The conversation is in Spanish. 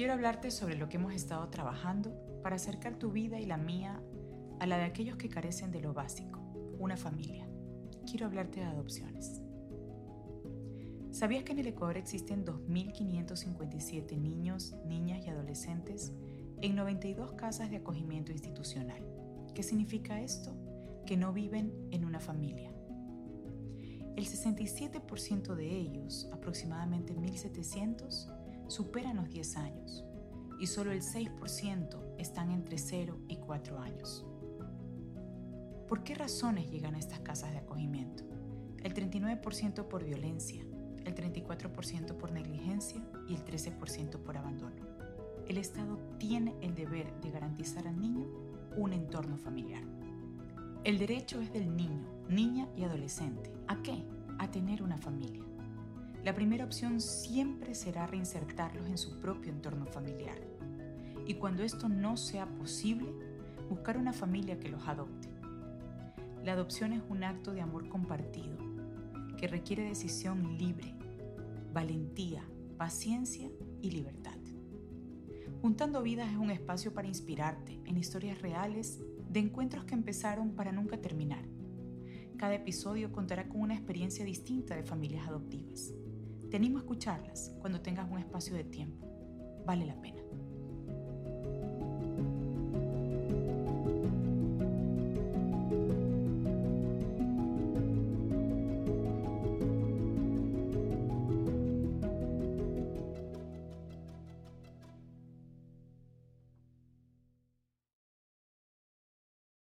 quiero hablarte sobre lo que hemos estado trabajando para acercar tu vida y la mía a la de aquellos que carecen de lo básico, una familia. Quiero hablarte de adopciones. ¿Sabías que en el Ecuador existen 2.557 niños, niñas y adolescentes en 92 casas de acogimiento institucional? ¿Qué significa esto? Que no viven en una familia. El 67% de ellos, aproximadamente 1.700, superan los 10 años y solo el 6% están entre 0 y 4 años. ¿Por qué razones llegan a estas casas de acogimiento? El 39% por violencia, el 34% por negligencia y el 13% por abandono. El Estado tiene el deber de garantizar al niño un entorno familiar. El derecho es del niño, niña y adolescente. ¿A qué? A tener una familia. La primera opción siempre será reinsertarlos en su propio entorno familiar. Y cuando esto no sea posible, buscar una familia que los adopte. La adopción es un acto de amor compartido que requiere decisión libre, valentía, paciencia y libertad. Juntando Vidas es un espacio para inspirarte en historias reales de encuentros que empezaron para nunca terminar. Cada episodio contará con una experiencia distinta de familias adoptivas. Te animo a escucharlas cuando tengas un espacio de tiempo. Vale la pena.